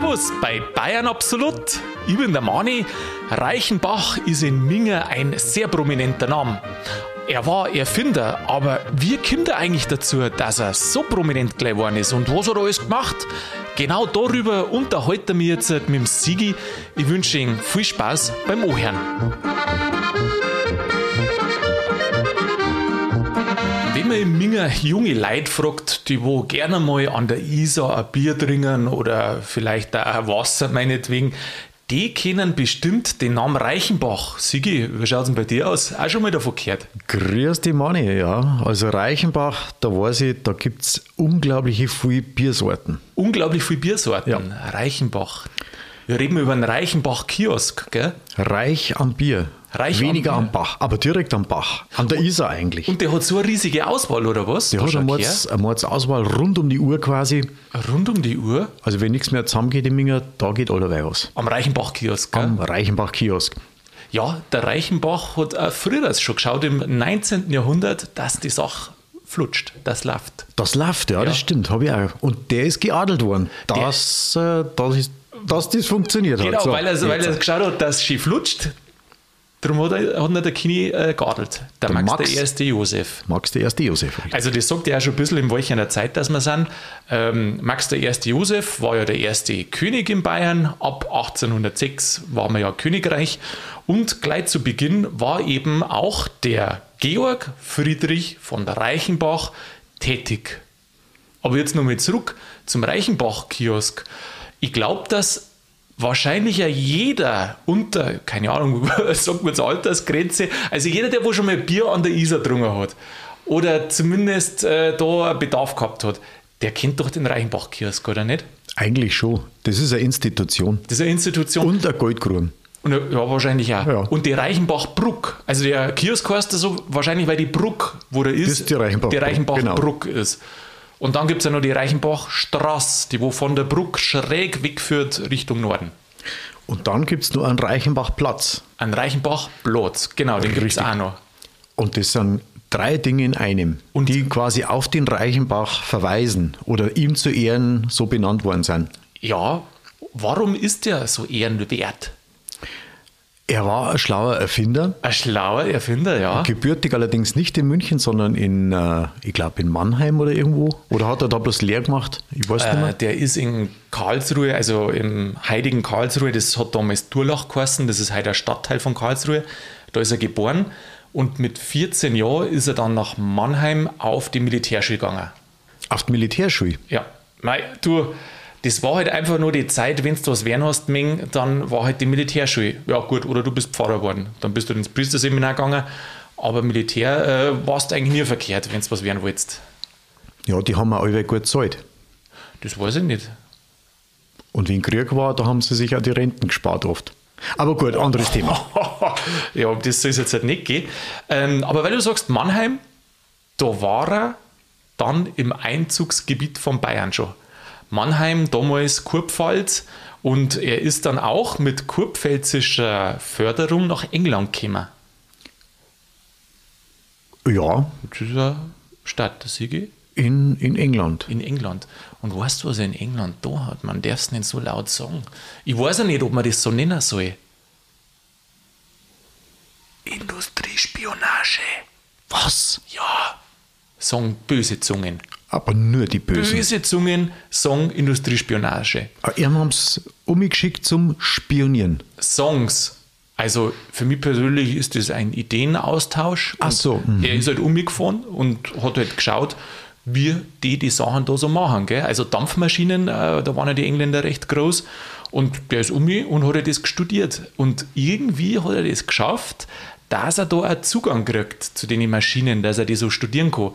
Servus bei Bayern Absolut. Ich bin der Mani. Reichenbach ist in Minger ein sehr prominenter Name. Er war Erfinder, aber wie kommt er eigentlich dazu, dass er so prominent geworden ist und was hat er alles gemacht? Genau darüber unterhalten wir jetzt mit dem Sigi. Ich wünsche Ihnen viel Spaß beim Ohren. Man im Minger junge Leute fragt, die wo gerne mal an der Isar ein Bier trinken oder vielleicht auch Wasser meinetwegen, die kennen bestimmt den Namen Reichenbach. Sigi, wie schaut es denn bei dir aus? Auch schon mal davon gehört? Grüß die Mani, ja. Also Reichenbach, da weiß ich, da gibt es unglaubliche viele Biersorten. Unglaublich viele Biersorten. Ja. Reichenbach. Wir reden über einen Reichenbach-Kiosk, gell? Reich am Bier. Reich Weniger am, am Bach, aber direkt am Bach. An der Isar eigentlich. Und der hat so eine riesige Auswahl, oder was? Der hat eine Mords, eine Mords-Auswahl rund um die Uhr quasi. Rund um die Uhr? Also wenn nichts mehr zusammengeht im Minger, da geht allerweil was. Am Reichenbach-Kiosk, Am Reichenbach-Kiosk. Ja, der Reichenbach hat auch früher schon geschaut, im 19. Jahrhundert, dass die Sache flutscht, das läuft. Das läuft, ja, ja. das stimmt, habe ich auch. Und der ist geadelt worden. Das, äh, das ist dass das funktioniert genau, hat. Genau, so, weil, er, weil er geschaut hat, dass sie flutscht, Darum hat, er, hat der Kini äh, geadelt. Der, der Max, Max, der erste Josef. Max der erste Josef. Richtig. Also das sagt ja auch schon ein bisschen im Welchen der Zeit, dass wir sind. Ähm, Max der erste Josef war ja der erste König in Bayern. Ab 1806 war man ja Königreich. Und gleich zu Beginn war eben auch der Georg Friedrich von der Reichenbach tätig. Aber jetzt nochmal zurück zum Reichenbach-Kiosk. Ich glaube, dass wahrscheinlich ja jeder unter, keine Ahnung, sagt man zur Altersgrenze, also jeder, der wo schon mal Bier an der Isar drungen hat oder zumindest äh, da Bedarf gehabt hat, der kennt doch den Reichenbach-Kiosk, oder nicht? Eigentlich schon. Das ist eine Institution. Das ist eine Institution. Und ein Goldgrun. Und, ja, wahrscheinlich auch. Ja. Und die Reichenbach-Bruck. Also der Kiosk heißt so wahrscheinlich, weil die Bruck, wo der ist, das ist die Reichenbach-Bruck Reichenbach genau. ist. Und dann gibt es ja noch die Reichenbachstraße, die wo von der Bruck schräg wegführt Richtung Norden. Und dann gibt es nur einen Reichenbachplatz. Ein Reichenbachplatz, genau, den gibt es auch noch. Und das sind drei Dinge in einem, und die quasi auf den Reichenbach verweisen oder ihm zu Ehren so benannt worden sind. Ja, warum ist der so ehrenwert? Er war ein schlauer Erfinder. Ein schlauer Erfinder, ja. Gebürtig allerdings nicht in München, sondern in, äh, ich glaube, in Mannheim oder irgendwo. Oder hat er da bloß leer gemacht? Ich weiß äh, nicht mehr. Der ist in Karlsruhe, also im heiligen Karlsruhe, das hat damals Durlach geheißen, das ist heute ein Stadtteil von Karlsruhe. Da ist er geboren und mit 14 Jahren ist er dann nach Mannheim auf die Militärschule gegangen. Auf die Militärschule? Ja. Mei, du, das war halt einfach nur die Zeit, wenn du was werden hast, Ming, dann war halt die Militärschule. Ja, gut, oder du bist Pfarrer geworden. Dann bist du ins Priesterseminar gegangen. Aber Militär äh, warst eigentlich nie verkehrt, wenn du was werden wolltest. Ja, die haben auch alle gut gezahlt. Das weiß ich nicht. Und wenn Krieg war, da haben sie sich auch die Renten gespart oft. Aber gut, anderes Thema. ja, um das soll es jetzt halt nicht gehen. Ähm, aber weil du sagst Mannheim, da war er dann im Einzugsgebiet von Bayern schon. Mannheim, damals Kurpfalz. Und er ist dann auch mit kurpfälzischer Förderung nach England gekommen. Ja. Das ist eine Stadt, der Siege. In, in England. In England. Und weißt du, was er in England da hat? Man darf es nicht so laut sagen. Ich weiß ja nicht, ob man das so nennen soll. Industriespionage. Was? Ja. Sagen böse Zungen. Aber nur die Bösen. Böse Zungen sagen Industriespionage. Ah, ihr haben es umgeschickt zum Spionieren. Songs. Also für mich persönlich ist das ein Ideenaustausch. Ach so. Mhm. Er ist halt umgefahren und hat halt geschaut, wie die die Sachen da so machen. Gell? Also Dampfmaschinen, äh, da waren ja die Engländer recht groß. Und der ist um mich und hat das studiert. Und irgendwie hat er das geschafft, dass er da einen Zugang kriegt zu den Maschinen, dass er die so studieren kann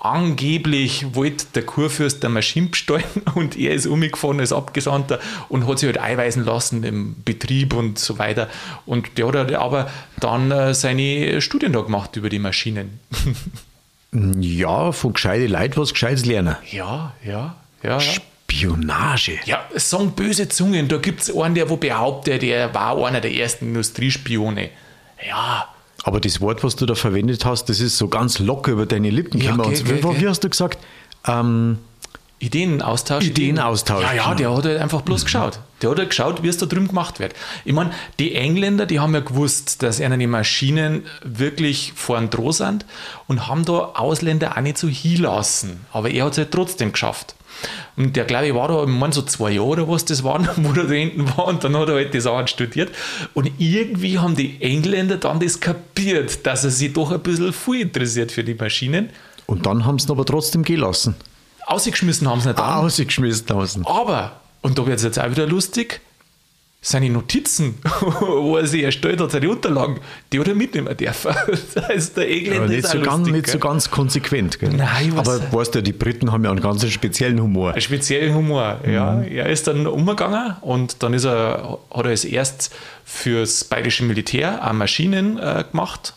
angeblich wollte der Kurfürst der Maschine bestellen und er ist umgefahren als Abgesandter und hat sich halt einweisen lassen im Betrieb und so weiter. Und der hat halt aber dann äh, seine Studien da gemacht über die Maschinen. Ja, von gescheite Leuten was Gescheites lernen. Ja, ja, ja. Spionage. Ja, es sagen böse Zungen. Da gibt es einen, der wo behauptet, der war einer der ersten Industriespione. Ja, aber das Wort, was du da verwendet hast, das ist so ganz locker über deine Lippen gekommen. Ja, okay, okay, wie, hast du gesagt? Ähm, Ideenaustausch. Ideenaustausch. Ja, ja, der hat halt einfach bloß mhm. geschaut. Der hat halt geschaut, wie es da drüben gemacht wird. Ich meine, die Engländer, die haben ja gewusst, dass ihnen die Maschinen wirklich vorn droh sind und haben da Ausländer auch nicht so hinlassen. Aber er hat es halt trotzdem geschafft. Und der, glaube ich, war da, ich meine, so zwei Jahre oder was das waren, wo er da hinten war und dann hat er halt die Sachen studiert. Und irgendwie haben die Engländer dann das kapiert, dass er sich doch ein bisschen viel interessiert für die Maschinen. Und dann haben sie ihn aber trotzdem gelassen. Ausgeschmissen haben sie nicht an. Ausgeschmissen haben sie. Aber, und da wird es jetzt auch wieder lustig, seine Notizen, wo er sich erstellt hat, seine Unterlagen, die hat er mitnehmen dürfen. Das heißt, der Engländer ja, nicht, ist so lustig, ganz, nicht so ganz konsequent. Gell? Nein, Aber weißt du, die Briten haben ja einen ganz speziellen Humor. Einen speziellen Humor, mhm. ja. Er ist dann umgegangen und dann ist er, hat er als erst fürs bayerische Militär auch Maschinen äh, gemacht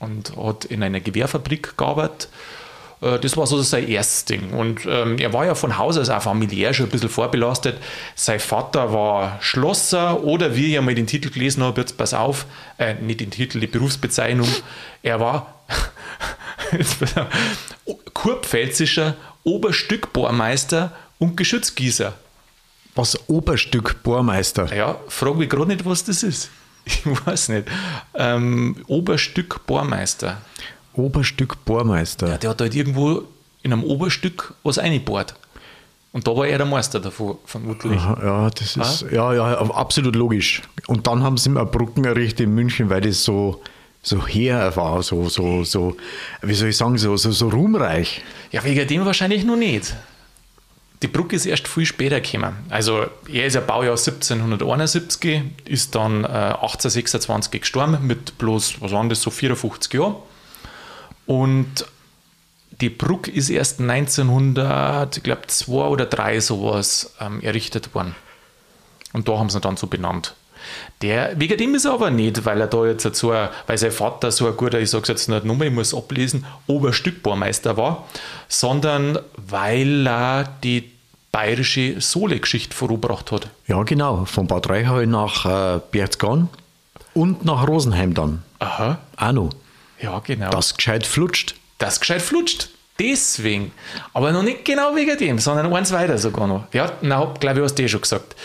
und hat in einer Gewehrfabrik gearbeitet das war so sein erstes Ding. Und ähm, er war ja von Haus aus auch familiär schon ein bisschen vorbelastet. Sein Vater war Schlosser oder wie ich einmal den Titel gelesen habe, jetzt pass auf, äh, nicht den Titel, die Berufsbezeichnung, er war kurpfälzischer Oberstückbohrmeister und Geschützgießer. Was Oberstückbohrmeister? Ja, frage mich gerade nicht, was das ist. Ich weiß nicht. Ähm, Oberstückbohrmeister. Oberstück Bohrmeister. Ja, der hat halt irgendwo in einem Oberstück was eingebohrt. Und da war er der Meister davon, vermutlich. Aha, ja, das ist, ah? ja, ja, absolut logisch. Und dann haben sie ihm eine Brücken errichtet in München, weil das so, so her war, so, so, so, wie soll ich sagen, so, so, so ruhmreich. Ja, wegen dem wahrscheinlich noch nicht. Die Brücke ist erst viel später gekommen. Also er ist ja Baujahr 1771, ist dann äh, 1826 gestorben mit bloß, was waren das, so 54 Jahren. Und die Brücke ist erst 1900, ich glaube, zwei oder drei sowas ähm, errichtet worden. Und da haben sie ihn dann so benannt. Der, wegen dem ist er aber nicht, weil er da jetzt so, weil sein Vater so ein guter, ich sage es jetzt nicht nochmal, ich muss ablesen, Oberstückbohrmeister war, sondern weil er die bayerische Sohle-Geschichte vorgebracht hat. Ja, genau, von Bad Reichau nach äh, Berchtesgaden und nach Rosenheim dann. Aha. Auch noch. Ja, genau. Das gescheit flutscht. Das gescheit flutscht. Deswegen. Aber noch nicht genau wegen dem, sondern eins weiter sogar noch. Ja, na, glaube ich, hast du eh schon gesagt.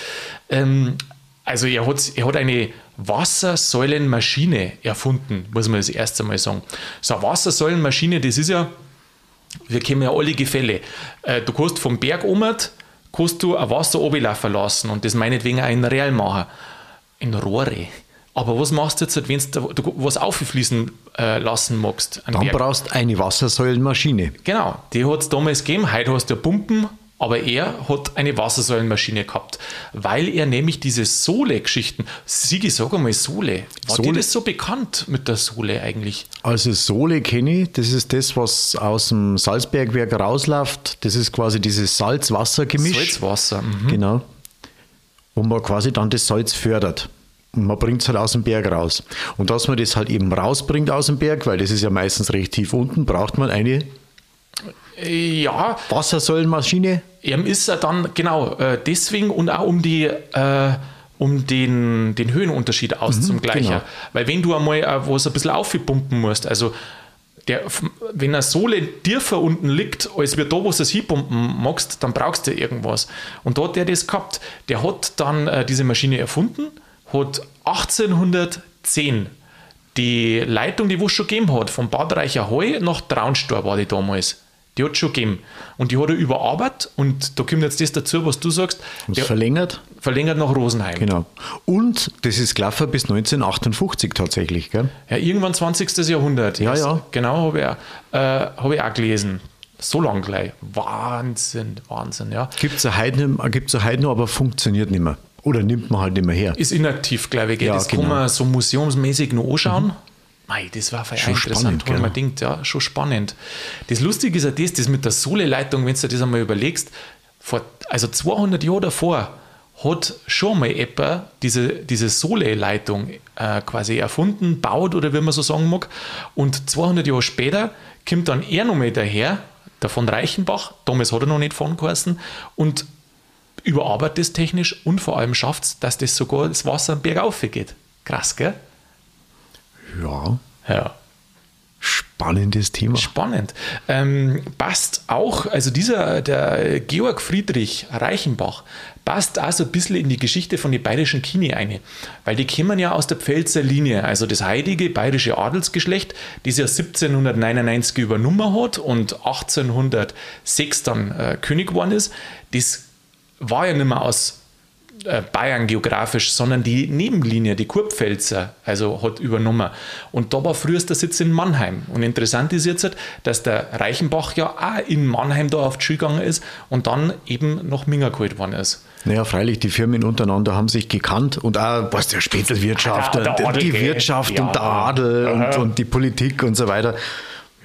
Ähm, also er hat, er hat eine Wassersäulenmaschine erfunden, muss man das erste Mal sagen. So eine Wassersäulenmaschine, das ist ja, wir kennen ja alle Gefälle. Äh, du kannst vom Berg um, kannst du ein Wasser runterlaufen lassen und das meinetwegen auch in Real machen. In Rohre. Aber was machst du jetzt, wenn du was auffließen äh, lassen magst? Dann Berg? brauchst du eine Wassersäulenmaschine. Genau, die hat es damals gegeben. Heute hast du Pumpen, aber er hat eine Wassersäulenmaschine gehabt, weil er nämlich diese Sohle-Geschichten, Sigi, sag einmal Sohle, war Sohle. dir das so bekannt mit der Sohle eigentlich? Also Sohle kenne ich, das ist das, was aus dem Salzbergwerk rausläuft, das ist quasi dieses Salz-Wasser-Gemisch. Salzwasser, mhm. Genau, wo man quasi dann das Salz fördert. Man bringt es halt aus dem Berg raus. Und dass man das halt eben rausbringt aus dem Berg, weil das ist ja meistens recht tief unten, braucht man eine ja. Wassersäulenmaschine. Eben ist er dann, genau, äh, deswegen und auch um die. Äh, um den, den Höhenunterschied auszugleichen. Mhm, genau. Weil wenn du einmal äh, was ein bisschen aufpumpen musst, also der, wenn eine Sohle tiefer unten liegt, als wir da, wo du es hinpumpen magst, dann brauchst du irgendwas. Und da hat der das gehabt. Der hat dann äh, diese Maschine erfunden hat 1810 die Leitung, die es schon gegeben hat, von Bad Reicherheu nach Traunstor war die damals. Die hat schon gegeben. Und die hat er überarbeitet und da kommt jetzt das dazu, was du sagst. Der verlängert? Verlängert nach Rosenheim. Genau. Und das ist gelaufen bis 1958 tatsächlich, gell? Ja, irgendwann 20. Jahrhundert. Ja, ja. Genau, habe ich, äh, hab ich auch gelesen. So lang gleich. Wahnsinn, Wahnsinn, ja. Gibt es heute noch, aber funktioniert nicht mehr. Oder nimmt man halt nicht mehr her? Ist inaktiv, glaube ich. Ja, das genau. kann man so museumsmäßig noch anschauen. Mhm. Mei, das war schon interessant, wenn man denkt, ja, schon spannend. Das Lustige ist ja das, das mit der Sohle-Leitung, wenn du dir das einmal überlegst, vor, also 200 Jahre davor hat schon mal jemand diese, diese Sohle-Leitung äh, quasi erfunden, baut oder wie man so sagen mag. Und 200 Jahre später kommt dann er nochmal daher, der von Reichenbach, damals hat er noch nicht von geheißen, und überarbeitet es technisch und vor allem schafft es, dass das sogar das Wasser am Berg aufgeht. Krass, gell? Ja. Ja. Spannendes Thema. Spannend. Ähm, passt auch, also dieser, der Georg Friedrich Reichenbach, passt auch so ein bisschen in die Geschichte von den bayerischen Kine ein. Weil die kommen ja aus der Pfälzer Linie, also das heilige bayerische Adelsgeschlecht, das ja 1799 übernommen hat und 1806 dann äh, König geworden ist. Das war ja nicht mehr aus äh, Bayern geografisch, sondern die Nebenlinie, die Kurpfälzer, also hat übernommen. Und da war früher der Sitz in Mannheim. Und interessant ist jetzt, dass der Reichenbach ja auch in Mannheim da auf die Schule gegangen ist und dann eben nach Minga geholt worden ist. Naja, freilich, die Firmen untereinander haben sich gekannt und auch was der Spätzelwirtschaft, ah, der, die Wirtschaft ja. und der Adel und, und, die Politik und so weiter.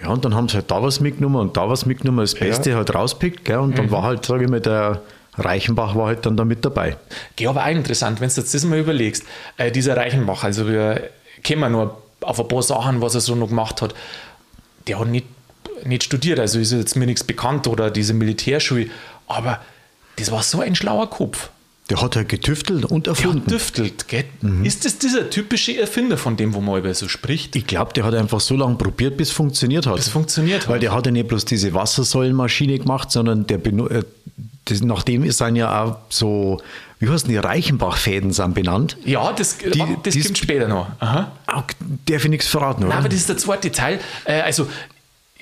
Ja, und dann haben sie halt da was mitgenommen und da was mitgenommen, das Beste ja. halt rauspickt, gell? Und dann mhm. war halt, sage ich mal, der Reichenbach war halt dann da mit dabei. Ja, aber auch interessant, wenn du jetzt das mal überlegst. Äh, dieser Reichenbach, also wir kennen nur auf ein paar Sachen, was er so noch gemacht hat. Der hat nicht, nicht studiert, also ist jetzt mir nichts bekannt oder diese Militärschule, aber das war so ein schlauer Kopf. Der hat halt getüftelt und erfunden. Der tüftelt, gell? Mhm. Ist das dieser typische Erfinder, von dem, wo man über so spricht? Ich glaube, der hat einfach so lange probiert, bis es funktioniert hat. Bis funktioniert Weil der hat ja nicht bloß diese Wassersäulenmaschine gemacht, sondern der, das, nachdem ist dann ja auch so, wie heißen die, Reichenbach-Fäden sind benannt. Ja, das, die, das kommt später noch. Aha. Auch, darf ich nichts verraten, oder? Nein, aber das ist der zweite Teil. Äh, also,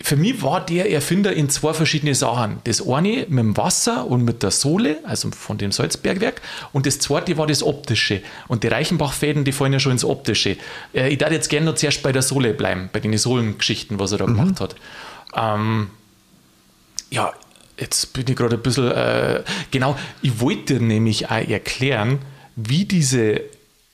für mich war der Erfinder in zwei verschiedene Sachen. Das eine mit dem Wasser und mit der Sohle, also von dem Salzbergwerk, und das zweite war das Optische. Und die Reichenbach-Fäden, die fallen ja schon ins Optische. Äh, ich darf jetzt gerne noch zuerst bei der Sohle bleiben, bei den Sohlengeschichten, was er da mhm. gemacht hat. Ähm, ja, jetzt bin ich gerade ein bisschen, äh, genau, ich wollte nämlich auch erklären, wie diese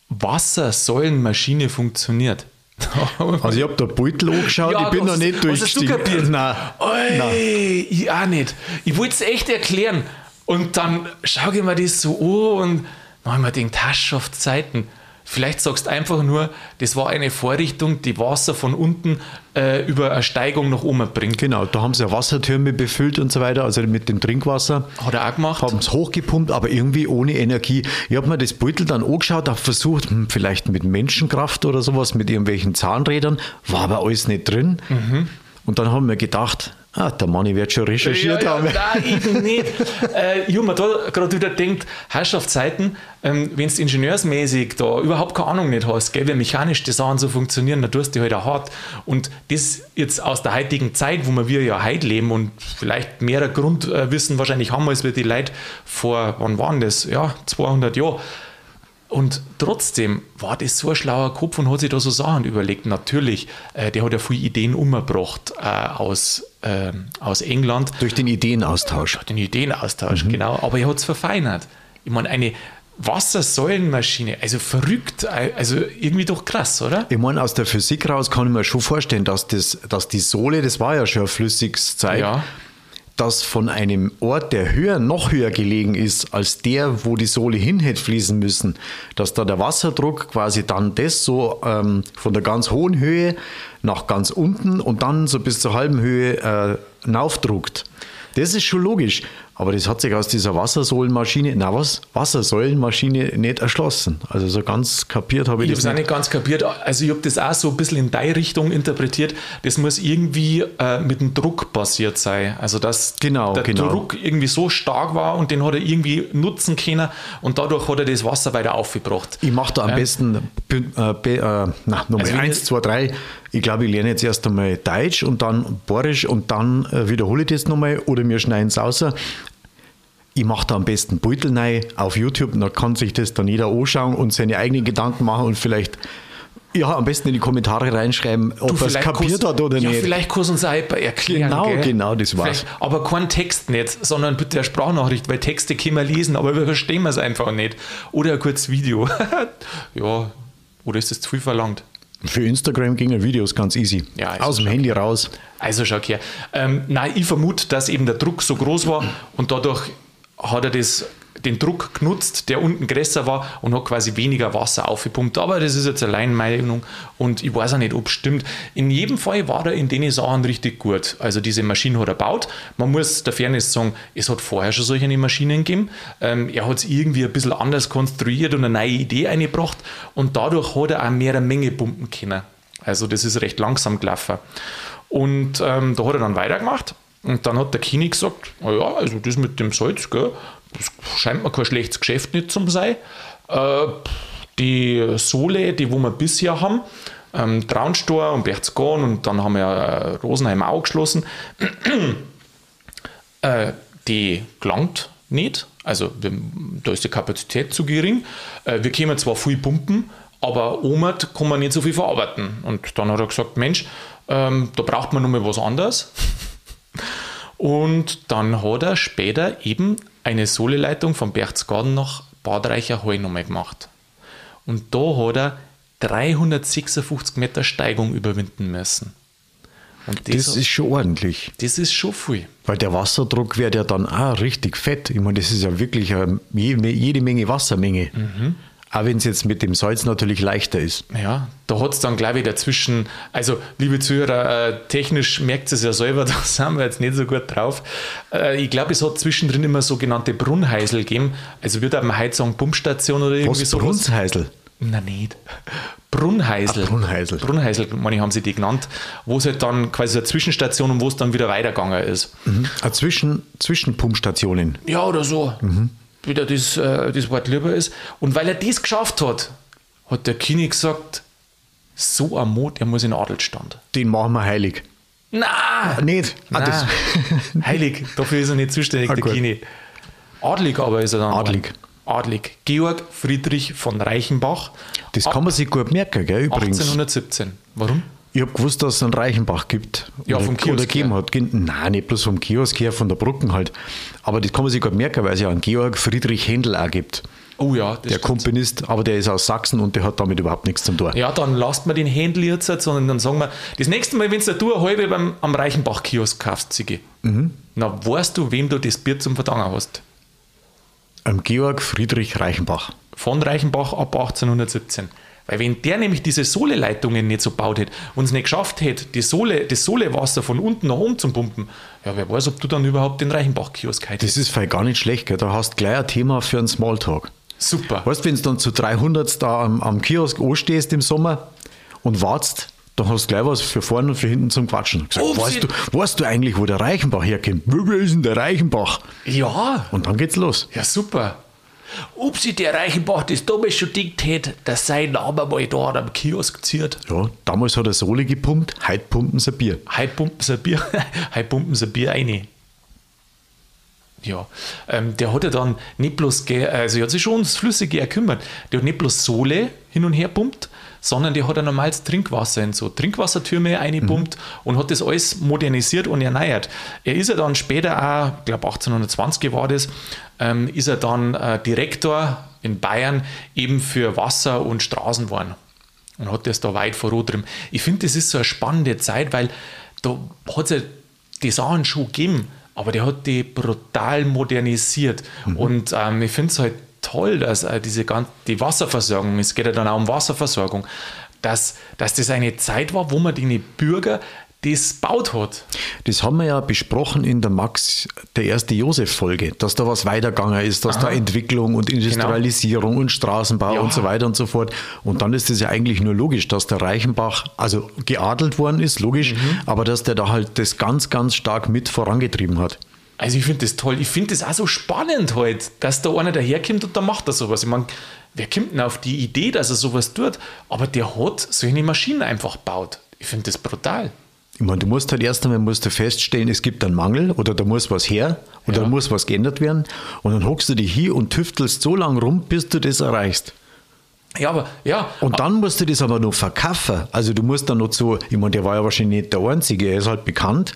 Wassersäulenmaschine funktioniert. Also ich habe da Beutel angeschaut, ja, ich bin noch nicht durchgestiegen. Hast du kapiert? Nein. Oi, Nein. Ich auch nicht. Ich wollte es echt erklären. Und dann schaue ich mir das so an und dann habe ich mir gedacht, Tasch auf Zeiten. Vielleicht sagst du einfach nur, das war eine Vorrichtung, die Wasser von unten äh, über eine Steigung nach oben bringt. Genau, da haben sie ja Wassertürme befüllt und so weiter, also mit dem Trinkwasser. Hat er auch gemacht. Haben es hochgepumpt, aber irgendwie ohne Energie. Ich habe mir das Beutel dann angeschaut, habe versucht, hm, vielleicht mit Menschenkraft oder sowas, mit irgendwelchen Zahnrädern, war aber alles nicht drin. Mhm. Und dann haben wir gedacht, Ah, der Manni wird schon recherchiert ja, ja, haben. Nein, ich nicht. äh, ich habe mir da gerade wieder gedacht, Herrschaftszeiten, ähm, wenn du ingenieursmäßig da überhaupt keine Ahnung nicht hast, gell, wie mechanisch die Sachen so funktionieren, dann tust du halt auch hart. Und das jetzt aus der heutigen Zeit, wo wir ja heute leben und vielleicht mehr Grundwissen wahrscheinlich haben, als wir die Leute vor, wann waren das? Ja, 200 Jahre und trotzdem war das so ein schlauer Kopf und hat sich da so Sachen überlegt. Natürlich, äh, der hat ja viele Ideen umgebracht äh, aus, äh, aus England. Durch den Ideenaustausch. Durch den Ideenaustausch, mhm. genau. Aber er hat es verfeinert. Ich meine, eine Wassersäulenmaschine, also verrückt, äh, also irgendwie doch krass, oder? Ich meine, aus der Physik raus kann ich mir schon vorstellen, dass, das, dass die Sohle, das war ja schon ein flüssiges Zeug. Ja dass von einem Ort, der höher, noch höher gelegen ist, als der, wo die Sohle hin hätte fließen müssen, dass da der Wasserdruck quasi dann das so ähm, von der ganz hohen Höhe nach ganz unten und dann so bis zur halben Höhe äh, aufdruckt. Das ist schon logisch. Aber das hat sich aus dieser Wassersäulenmaschine, na was, Wassersäulenmaschine nicht erschlossen. Also so ganz kapiert habe ich, ich das nicht. Ich habe es auch nicht ganz kapiert. Also ich habe das auch so ein bisschen in deine Richtung interpretiert. Das muss irgendwie äh, mit dem Druck passiert sein. Also dass genau, der genau. Druck irgendwie so stark war und den hat er irgendwie nutzen können und dadurch hat er das Wasser weiter aufgebracht. Ich mache da am ähm, besten äh, äh, na, Nummer also 1, 2, 3. Ich glaube, ich lerne jetzt erst einmal Deutsch und dann Borisch und dann äh, wiederhole ich das nochmal oder wir schneiden es außer ich mache da am besten Beutel rein auf YouTube und da kann sich das dann jeder anschauen und seine eigenen Gedanken machen und vielleicht ja, am besten in die Kommentare reinschreiben, ob er es kapiert hat oder ja, nicht. Vielleicht kannst du uns auch erklären. Genau, gell? genau, das war's. Vielleicht, aber kein Text nicht, sondern bitte eine Sprachnachricht, weil Texte können wir lesen, aber wir verstehen es einfach nicht. Oder ein kurzes Video. ja, oder ist das zu viel verlangt? Für Instagram gingen Videos ganz easy. Ja, also Aus dem Handy raus. Also schau her. Ähm, nein, ich vermute, dass eben der Druck so groß war und dadurch hat er das, den Druck genutzt, der unten größer war und hat quasi weniger Wasser aufgepumpt. Aber das ist jetzt allein meine Meinung und ich weiß auch nicht, ob es stimmt. In jedem Fall war er in den Sachen richtig gut. Also diese Maschine hat er gebaut. Man muss der Fairness sagen, es hat vorher schon solche Maschinen gegeben. Ähm, er hat es irgendwie ein bisschen anders konstruiert und eine neue Idee eingebracht und dadurch hat er auch mehr eine Menge pumpen können. Also das ist recht langsam gelaufen. Und ähm, da hat er dann weitergemacht. Und dann hat der Kini gesagt, oh ja, also das mit dem Salz, gell, das scheint mir kein schlechtes Geschäft nicht zu sein. Äh, die Sohle, die wo wir bisher haben, ähm, Traunstor und Berchtesgaden und dann haben wir äh, Rosenheim auch geschlossen, äh, die gelangt nicht. Also da ist die Kapazität zu gering. Äh, wir können zwar viel pumpen, aber Omat kann man nicht so viel verarbeiten. Und dann hat er gesagt, Mensch, ähm, da braucht man nochmal was anderes. Und dann hat er später eben eine Sohleleitung von Berchtesgaden nach Bad Reichenhall nochmal gemacht. Und da hat er 356 Meter Steigung überwinden müssen. Und das, das ist schon ordentlich. Das ist schon viel. Weil der Wasserdruck wird ja dann auch richtig fett. Ich meine, das ist ja wirklich eine, jede Menge Wassermenge. Mhm. Auch wenn es jetzt mit dem Salz natürlich leichter ist. Ja, da hat es dann, glaube ich, dazwischen, also liebe Zuhörer, äh, technisch merkt es ja selber, da sind wir jetzt nicht so gut drauf. Äh, ich glaube, es hat zwischendrin immer sogenannte Brunnheisel gegeben. Also wird am Heizung Pumpstation oder irgendwie Was, sowas. Brunnheisel? Na nicht. Brunnheisel. Ach, Brunnheisel. Brunnheisel, meine haben sie die genannt, wo es halt dann quasi eine Zwischenstation und wo es dann wieder weitergegangen ist. Mhm. Eine Zwischen, Zwischenpumpstationen. Ja, oder so. Mhm. Wieder das, äh, das Wort lieber ist. Und weil er das geschafft hat, hat der Kini gesagt, so ein Mut, er muss in Adelstand. Den machen wir heilig. Na, nicht. Ah, das. heilig, dafür ist er nicht zuständig, ah, der Kini. Adlig aber ist er dann. Adlig. Adlig. Georg Friedrich von Reichenbach. Das kann man sich gut merken, gell, übrigens. 1817. Warum? Ich habe gewusst, dass es einen Reichenbach gibt. Ja, oder, vom Kiosk. Oder gegeben hat. Nein, nicht bloß vom Kiosk her, von der Brücken halt. Aber das kann man sich gut merken, weil es ja einen Georg Friedrich Händel auch gibt. Oh ja, der stimmt. Komponist, aber der ist aus Sachsen und der hat damit überhaupt nichts zu tun. Ja, dann lasst man den Händel jetzt, sondern dann sagen wir, das nächste Mal, wenn du eine halbe beim, am Reichenbach-Kiosk kaufst, Ziggy, mhm. dann weißt du, wem du das Bier zum Verdanken hast. Am Georg Friedrich Reichenbach. Von Reichenbach ab 1817. Weil wenn der nämlich diese Sohleleitungen nicht so baut hätte und es nicht geschafft hätte, die Sohle, das Sohlewasser von unten nach oben zu pumpen, ja, wer weiß, ob du dann überhaupt den Reichenbach-Kiosk hättest. Das ist vielleicht gar nicht schlecht, gell? da hast du gleich ein Thema für einen Smalltalk. Super. Weißt du, wenn du dann zu 300 da am, am Kiosk anstehst im Sommer und wartest, dann hast du gleich was für vorne und für hinten zum Quatschen. Gesagt, oh, weißt, du, weißt du eigentlich, wo der Reichenbach herkommt? Wo ist denn der Reichenbach? Ja. Und dann geht's los. Ja, super. Ob sie der Reichenbach das damals schon gedacht hätte, dass sein Name mal da am Kiosk zieht. Ja, damals hat er Sohle gepumpt, heute pumpen sie Bier. Heute pumpen sie Bier, heute pumpen sie Bier rein. Ja, ähm, der hat ja dann nicht bloß, also er hat sich schon ums Flüssige gekümmert. Der hat nicht bloß Sohle hin und her pumpt, sondern der hat ein normales Trinkwasser in so Trinkwassertürme eingepumpt mhm. und hat das alles modernisiert und erneuert. Er ist ja dann später auch, ich glaube 1820 war das, ähm, ist er dann äh, Direktor in Bayern eben für Wasser und Straßen geworden und hat das da weit vor drin. Ich finde, das ist so eine spannende Zeit, weil da hat es ja die Sachen schon gegeben, aber der hat die brutal modernisiert. Mhm. Und ähm, ich finde es halt toll, dass äh, diese ganze, die Wasserversorgung, es geht ja dann auch um Wasserversorgung, dass, dass das eine Zeit war, wo man die Bürger das baut hat. Das haben wir ja besprochen in der Max, der erste Josef-Folge, dass da was weitergegangen ist, dass Aha. da Entwicklung und Industrialisierung genau. und Straßenbau ja. und so weiter und so fort. Und dann ist es ja eigentlich nur logisch, dass der Reichenbach, also geadelt worden ist, logisch, mhm. aber dass der da halt das ganz, ganz stark mit vorangetrieben hat. Also ich finde das toll. Ich finde das auch so spannend halt, dass da einer daherkommt und da macht er sowas. Ich meine, wer kommt denn auf die Idee, dass er sowas tut? Aber der hat solche Maschinen einfach gebaut. Ich finde das brutal. Ich meine, du musst halt erst einmal musst du feststellen, es gibt einen Mangel oder da muss was her oder ja. da muss was geändert werden. Und dann hockst du dich hier und tüftelst so lange rum, bis du das erreichst. Ja, aber ja. Und dann musst du das aber noch verkaufen. Also du musst dann noch so, ich meine, der war ja wahrscheinlich nicht der Einzige, er ist halt bekannt.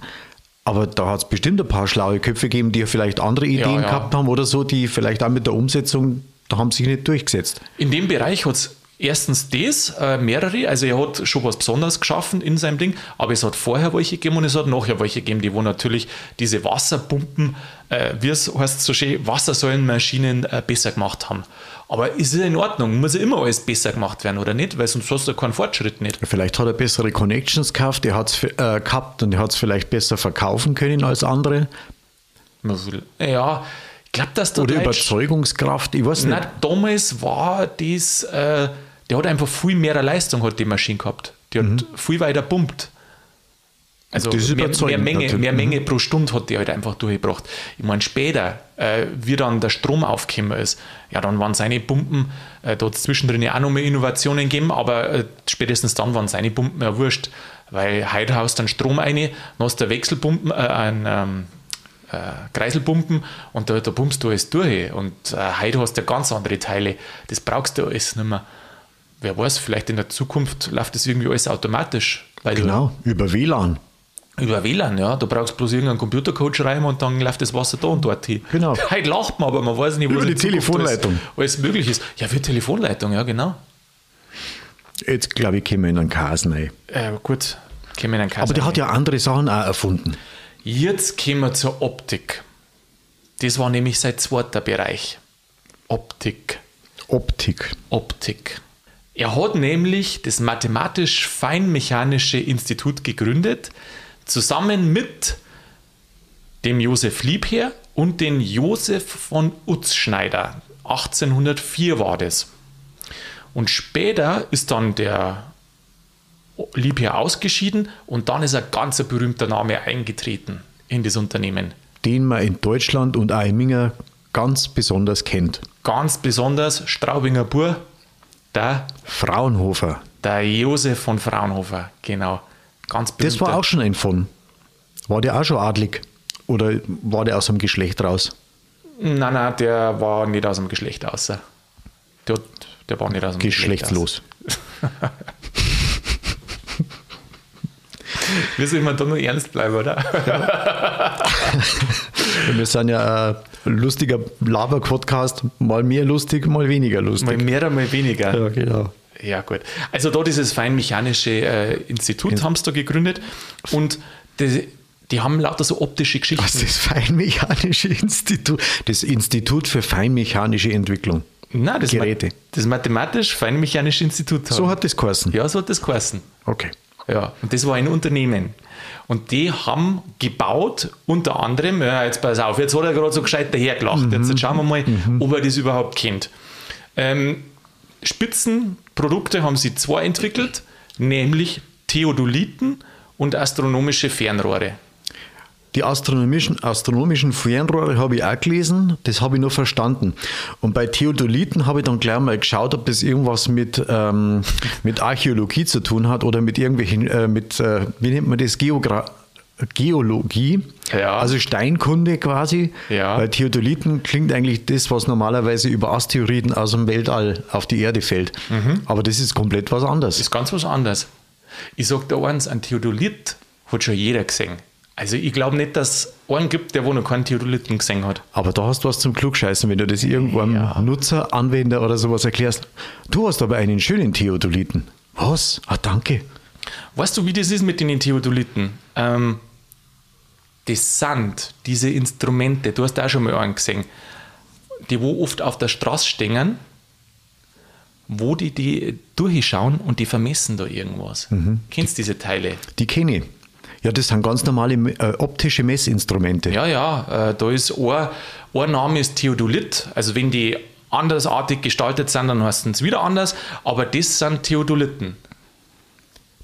Aber da hat es bestimmt ein paar schlaue Köpfe gegeben, die vielleicht andere Ideen ja, ja. gehabt haben oder so, die vielleicht auch mit der Umsetzung, da haben sich nicht durchgesetzt. In dem Bereich hat es erstens das, äh, mehrere, also er hat schon was Besonderes geschaffen in seinem Ding, aber es hat vorher welche gegeben und es hat nachher welche gegeben, die wo natürlich diese Wasserpumpen, äh, wie es heißt so schön, Wassersäulenmaschinen äh, besser gemacht haben. Aber ist ja in Ordnung, muss ja immer alles besser gemacht werden, oder nicht? Weil sonst hast du keinen Fortschritt nicht. Vielleicht hat er bessere Connections gehabt, er hat's, äh, gehabt und er hat es vielleicht besser verkaufen können als andere. Ja, glaube, dass da Oder Überzeugungskraft, ich weiß nicht. damals war das, äh, der hat einfach viel mehr Leistung, hat die Maschine gehabt. Die hat mhm. viel weiter pumpt. Also mehr, mehr, Menge, mehr Menge pro Stunde hat die halt einfach durchgebracht. Ich meine, später, äh, wie dann der Strom aufgekommen ist, ja, dann waren seine Pumpen, äh, da hat es zwischendrin ja auch noch mehr Innovationen gegeben, aber äh, spätestens dann waren seine Pumpen ja wurscht, weil heute haust dann Strom rein, dann hast du Wechselpumpen, äh, ein ähm, äh, Kreiselpumpen und da, da pumpst du alles durch. Und äh, heute hast du ja ganz andere Teile, das brauchst du alles nicht mehr. Wer weiß, vielleicht in der Zukunft läuft das irgendwie alles automatisch. genau, über WLAN. Über WLAN, ja. Du brauchst bloß irgendeinen Computercoach rein und dann läuft das Wasser da und dort hin. Genau. Heute lacht man, aber man weiß nicht, wo Über die Telefonleitung. Alles, alles, möglich ist. Ja, für Telefonleitung, ja, genau. Jetzt, glaube ich, kommen wir in einen Kasen rein. Äh, gut, kommen wir in einen Kasen Aber der rein. hat ja andere Sachen auch erfunden. Jetzt kommen wir zur Optik. Das war nämlich sein zweiter Bereich. Optik. Optik. Optik. Er hat nämlich das Mathematisch-Feinmechanische Institut gegründet, zusammen mit dem Josef Liebherr und den Josef von Utzschneider. 1804 war das. Und später ist dann der Liebherr ausgeschieden und dann ist ein ganz berühmter Name eingetreten in das Unternehmen. Den man in Deutschland und Minga ganz besonders kennt. Ganz besonders Straubinger Bur, der Fraunhofer. Der Josef von Fraunhofer, genau. Ganz Das war auch schon ein von. War der auch schon adlig? Oder war der aus dem Geschlecht raus? Nein, nein, der war nicht aus dem Geschlecht raus. Der, der war nicht aus dem Geschlechtslos. Wir sind immer da nur ernst bleiben, oder? Wir sind ja ein lustiger Laber-Podcast, mal mehr lustig, mal weniger lustig. Mal mehr, mal weniger. Ja, genau. Ja, gut. Also da dieses feinmechanische äh, Institut In haben sie da gegründet und die, die haben lauter so optische Geschichten. Was ist das Feinmechanische Institut? Das Institut für feinmechanische Entwicklung. Nein, das, Geräte. Ma das Mathematisch-Feinmechanische Institut. So hat das geheißen? Ja, so hat das geheißen. Okay. Ja, und das war ein Unternehmen. Und die haben gebaut, unter anderem, ja, jetzt pass auf, jetzt hat er gerade so gescheit dahergelacht. Mhm. Jetzt schauen wir mal, mhm. ob er das überhaupt kennt. Ähm, Spitzenprodukte haben sie zwei entwickelt, nämlich Theodoliten und astronomische Fernrohre. Die astronomischen, astronomischen Fernrohre habe ich auch gelesen, das habe ich nur verstanden. Und bei Theodoliten habe ich dann gleich mal geschaut, ob das irgendwas mit, ähm, mit Archäologie zu tun hat oder mit irgendwelchen, äh, mit, äh, wie nennt man das, Geogra Geologie, ja. also Steinkunde quasi. Ja. Weil Theodoliten klingt eigentlich das, was normalerweise über Asteroiden aus dem Weltall auf die Erde fällt. Mhm. Aber das ist komplett was anderes. Das ist ganz was anderes. Ich sage da eins, ein Theodolit hat schon jeder gesehen. Also ich glaube nicht, dass es einen gibt, der wo noch keinen Theodoliten gesehen hat. Aber da hast du was zum Klugscheißen, wenn du das irgendwann ja. Nutzer, Anwender oder sowas erklärst. Du hast aber einen schönen Theodoliten. Was? Ah, danke. Weißt du, wie das ist mit den Theodoliten? Ähm, das sind diese Instrumente, du hast auch schon mal einen gesehen, die wo oft auf der Straße stehen, wo die, die durchschauen und die vermessen da irgendwas. Mhm. Kennst du diese Teile? Die kenne ich. Ja, das sind ganz normale äh, optische Messinstrumente. Ja, ja, äh, da ist ein, ein Name ist Theodolit. Also wenn die andersartig gestaltet sind, dann heißt es wieder anders. Aber das sind Theodoliten.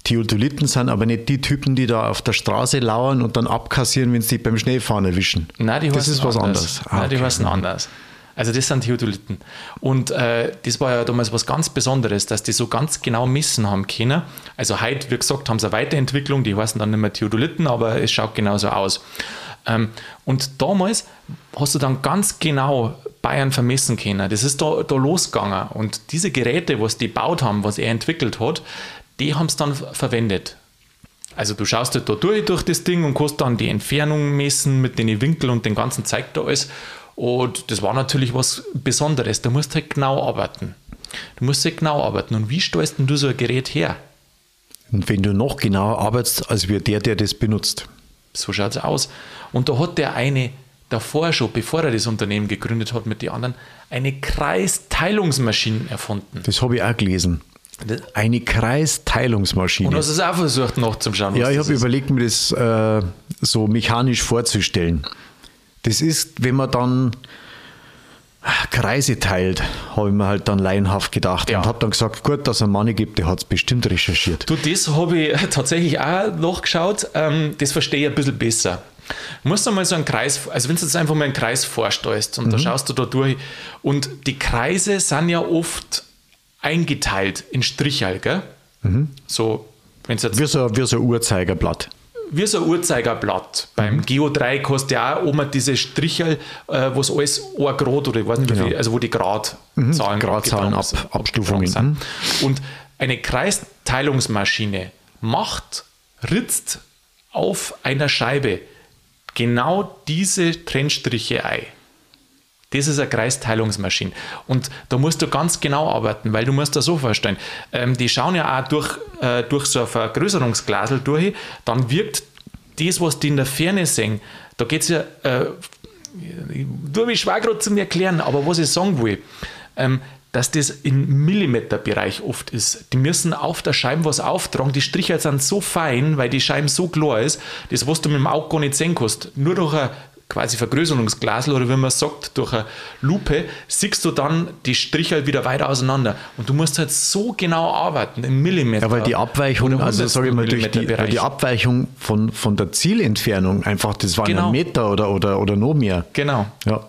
Theodoliten sind aber nicht die Typen, die da auf der Straße lauern und dann abkassieren, wenn sie beim Schneefahren erwischen. Nein, die das ist was anders. anderes. Ah, Nein, okay. die heißen anders. Also das sind Theodoliten. Und äh, das war ja damals was ganz Besonderes, dass die so ganz genau messen haben können. Also heute, wie gesagt, haben sie eine Weiterentwicklung, die heißen dann nicht mehr Theodoliten, aber es schaut genauso aus. Ähm, und damals hast du dann ganz genau Bayern vermessen können. Das ist da, da losgegangen. Und diese Geräte, was die gebaut haben, was er entwickelt hat, die haben es dann verwendet. Also du schaust halt da durch, durch das Ding und kannst dann die Entfernung messen mit den Winkeln und den ganzen zeigt da alles. Und das war natürlich was Besonderes. Du musst halt genau arbeiten. Du musst halt genau arbeiten. Und wie stellst du so ein Gerät her? Und wenn du noch genauer arbeitest, als wir der, der das benutzt. So schaut es aus. Und da hat der eine davor schon, bevor er das Unternehmen gegründet hat mit den anderen, eine Kreisteilungsmaschine erfunden. Das habe ich auch gelesen. Eine Kreisteilungsmaschine. Und hast du es auch versucht nachzuschauen? Ja, ich habe überlegt, mir das äh, so mechanisch vorzustellen. Das ist, wenn man dann Kreise teilt, habe ich mir halt dann laienhaft gedacht ja. und habe dann gesagt, gut, dass es einen Mann gibt, der hat es bestimmt recherchiert. Du, das habe ich tatsächlich auch nachgeschaut, ähm, das verstehe ich ein bisschen besser. Du musst einmal so einen Kreis, also wenn du jetzt einfach mal einen Kreis vorstellst und mhm. da schaust du da durch und die Kreise sind ja oft eingeteilt in Strichel, gell? Mhm. So, wenn's jetzt wie, so, wie so ein Uhrzeigerblatt wie so ein Uhrzeigerblatt. Beim mhm. Geodreieck hast du ja auch oben diese Strichel, äh, wo es alles ein Grad oder ich weiß nicht, wie genau. viel, also wo die Gradzahlen, mhm. Gradzahlen ab, Abstufungen sind. Und eine Kreisteilungsmaschine macht, ritzt auf einer Scheibe genau diese Trennstriche ein. Das ist eine Kreisteilungsmaschine. Und da musst du ganz genau arbeiten, weil du musst da so vorstellen, ähm, die schauen ja auch durch, äh, durch so ein Vergrößerungsglasel durch, dann wirkt das, was die in der Ferne sehen, da geht es ja, äh, du mich schwer gerade zu mir erklären, aber was ich sagen will, ähm, dass das im Millimeterbereich oft ist. Die müssen auf der Scheibe was auftragen. Die Striche sind so fein, weil die Scheibe so klar ist, das, was du mit dem Auge gar nicht sehen kannst. Nur durch ein quasi Vergrößerungsglasel oder wie man sagt, durch eine Lupe, siehst du dann die Striche halt wieder weiter auseinander. Und du musst halt so genau arbeiten, im Millimeter. Ja, weil die Abweichung, also sage ich mal, durch die, die Abweichung von, von der Zielentfernung einfach, das war genau. ein Meter oder, oder, oder noch mehr. Genau. Ja.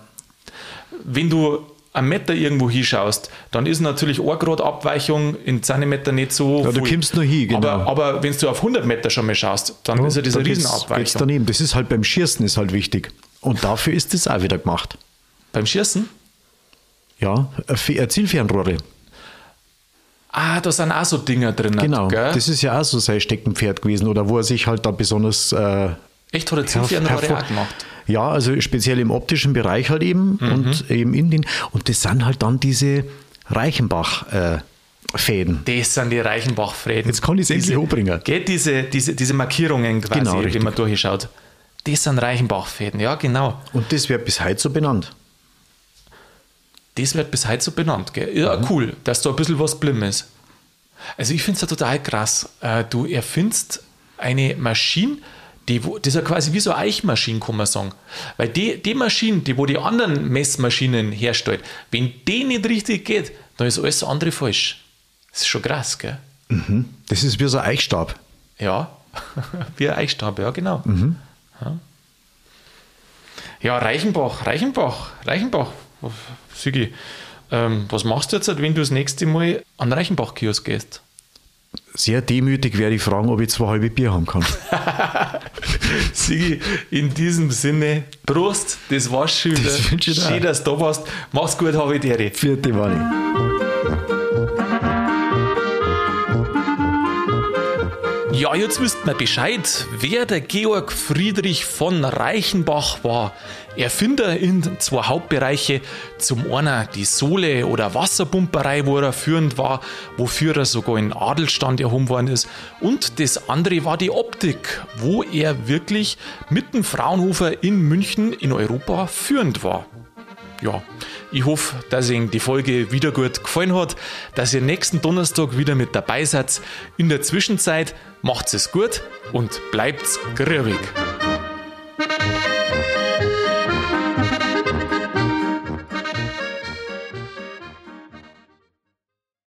Wenn du einen Meter irgendwo hinschaust, dann ist natürlich eine Grad Abweichung in Zentimeter nicht so. Ja, du kommst nur hin, genau. Aber, aber wenn du auf 100 Meter schon mal schaust, dann ja, ist ja diese Riesenabweichung. daneben. Das ist halt beim Schießen ist halt wichtig. Und dafür ist das auch wieder gemacht. Beim Schießen? Ja, Zielfernrohre. Ah, da sind auch so Dinger drin. Genau, gell? das ist ja auch so sein Steckenpferd gewesen oder wo er sich halt da besonders. Äh, Echt, hat er Zielfernrohre auch gemacht? Ja, also speziell im optischen Bereich halt eben mhm. und eben in den. Und das sind halt dann diese Reichenbach- äh, Fäden. Das sind die Reichenbach-Fäden. Jetzt kann ich es endlich hochbringen. Geht diese, diese, diese Markierungen quasi, genau, die man durchschaut. Das sind Reichenbach-Fäden, ja, genau. Und das wird bis heute so benannt. Das wird bis heute so benannt, gell? Ja, mhm. cool, dass da ein bisschen was blimm ist. Also ich finde es ja total krass. Äh, du erfindest eine Maschine, die, das ist ja quasi wie so eine Eichmaschine, kann man sagen. Weil die, die Maschine, die wo die anderen Messmaschinen herstellt, wenn die nicht richtig geht, dann ist alles andere falsch. Das ist schon krass, gell? Mhm. Das ist wie so ein Eichstab. Ja, wie ein Eichstab, ja, genau. Mhm. Ja. ja, Reichenbach, Reichenbach, Reichenbach. Sigi, ähm, was machst du jetzt, wenn du das nächste Mal an Reichenbach-Kiosk gehst? Sehr demütig werde ich fragen, ob ich zwei halbe Bier haben kann. Sigi, in diesem Sinne, Prost, das war's wieder. Das Schön, dass du da warst. Mach's gut, habe ich dir. Vierte Wani. Ja, jetzt wisst ihr Bescheid, wer der Georg Friedrich von Reichenbach war. Erfinder in zwei Hauptbereiche. Zum einen die Sohle- oder Wasserpumperei, wo er führend war, wofür er sogar in Adelstand erhoben worden ist. Und das andere war die Optik, wo er wirklich mit dem Fraunhofer in München in Europa führend war ja, ich hoffe, dass Ihnen die Folge wieder gut gefallen hat, dass ihr nächsten Donnerstag wieder mit dabei seid. In der Zwischenzeit macht es gut und bleibt grübig.